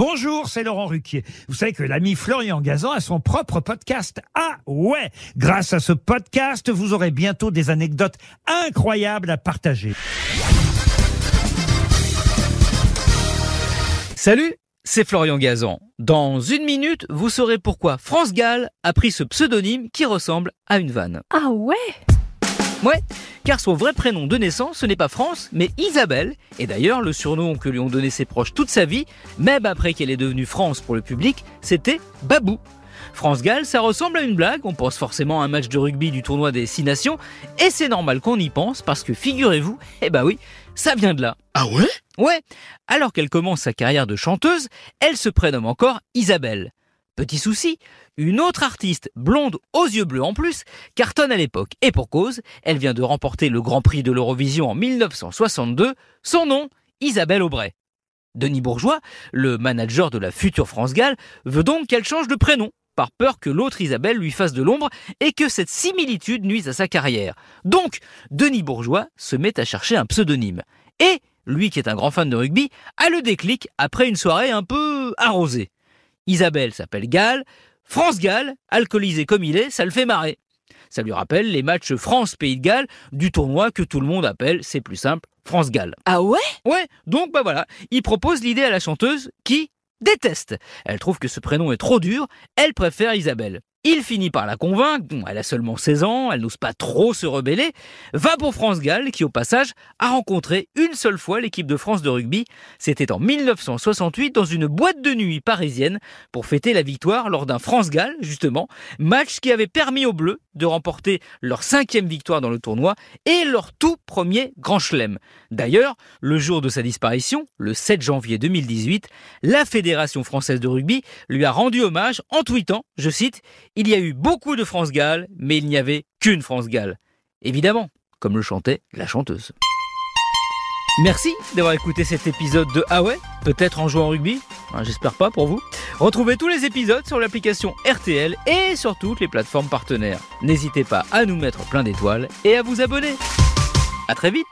Bonjour, c'est Laurent Ruquier. Vous savez que l'ami Florian Gazan a son propre podcast. Ah ouais Grâce à ce podcast, vous aurez bientôt des anecdotes incroyables à partager. Salut, c'est Florian Gazan. Dans une minute, vous saurez pourquoi France Gall a pris ce pseudonyme qui ressemble à une vanne. Ah ouais? Ouais, car son vrai prénom de naissance, ce n'est pas France, mais Isabelle. Et d'ailleurs, le surnom que lui ont donné ses proches toute sa vie, même après qu'elle est devenue France pour le public, c'était Babou. France Gall, ça ressemble à une blague, on pense forcément à un match de rugby du tournoi des Six Nations, et c'est normal qu'on y pense parce que figurez-vous, eh ben oui, ça vient de là. Ah ouais? Ouais, alors qu'elle commence sa carrière de chanteuse, elle se prénomme encore Isabelle. Petit souci, une autre artiste, blonde aux yeux bleus en plus, cartonne à l'époque. Et pour cause, elle vient de remporter le Grand Prix de l'Eurovision en 1962. Son nom, Isabelle Aubray. Denis Bourgeois, le manager de la future France Gall, veut donc qu'elle change de prénom, par peur que l'autre Isabelle lui fasse de l'ombre et que cette similitude nuise à sa carrière. Donc, Denis Bourgeois se met à chercher un pseudonyme. Et, lui qui est un grand fan de rugby, a le déclic après une soirée un peu arrosée. Isabelle s'appelle Gall, France Gall, alcoolisé comme il est, ça le fait marrer. Ça lui rappelle les matchs France-Pays de Galles du tournoi que tout le monde appelle, c'est plus simple, France-Galles. Ah ouais? Ouais, donc bah voilà, il propose l'idée à la chanteuse qui déteste. Elle trouve que ce prénom est trop dur, elle préfère Isabelle. Il finit par la convaincre, bon, elle a seulement 16 ans, elle n'ose pas trop se rebeller, va pour France Gall qui au passage a rencontré une seule fois l'équipe de France de rugby, c'était en 1968 dans une boîte de nuit parisienne pour fêter la victoire lors d'un France Gall justement, match qui avait permis aux Bleus de remporter leur cinquième victoire dans le tournoi et leur tout premier grand chelem. D'ailleurs, le jour de sa disparition, le 7 janvier 2018, la Fédération française de rugby lui a rendu hommage en tweetant, je cite, il y a eu beaucoup de France Gall, mais il n'y avait qu'une France Gall. Évidemment, comme le chantait la chanteuse. Merci d'avoir écouté cet épisode de Ah ouais Peut-être en jouant au rugby Hein, J'espère pas pour vous. Retrouvez tous les épisodes sur l'application RTL et sur toutes les plateformes partenaires. N'hésitez pas à nous mettre plein d'étoiles et à vous abonner. À très vite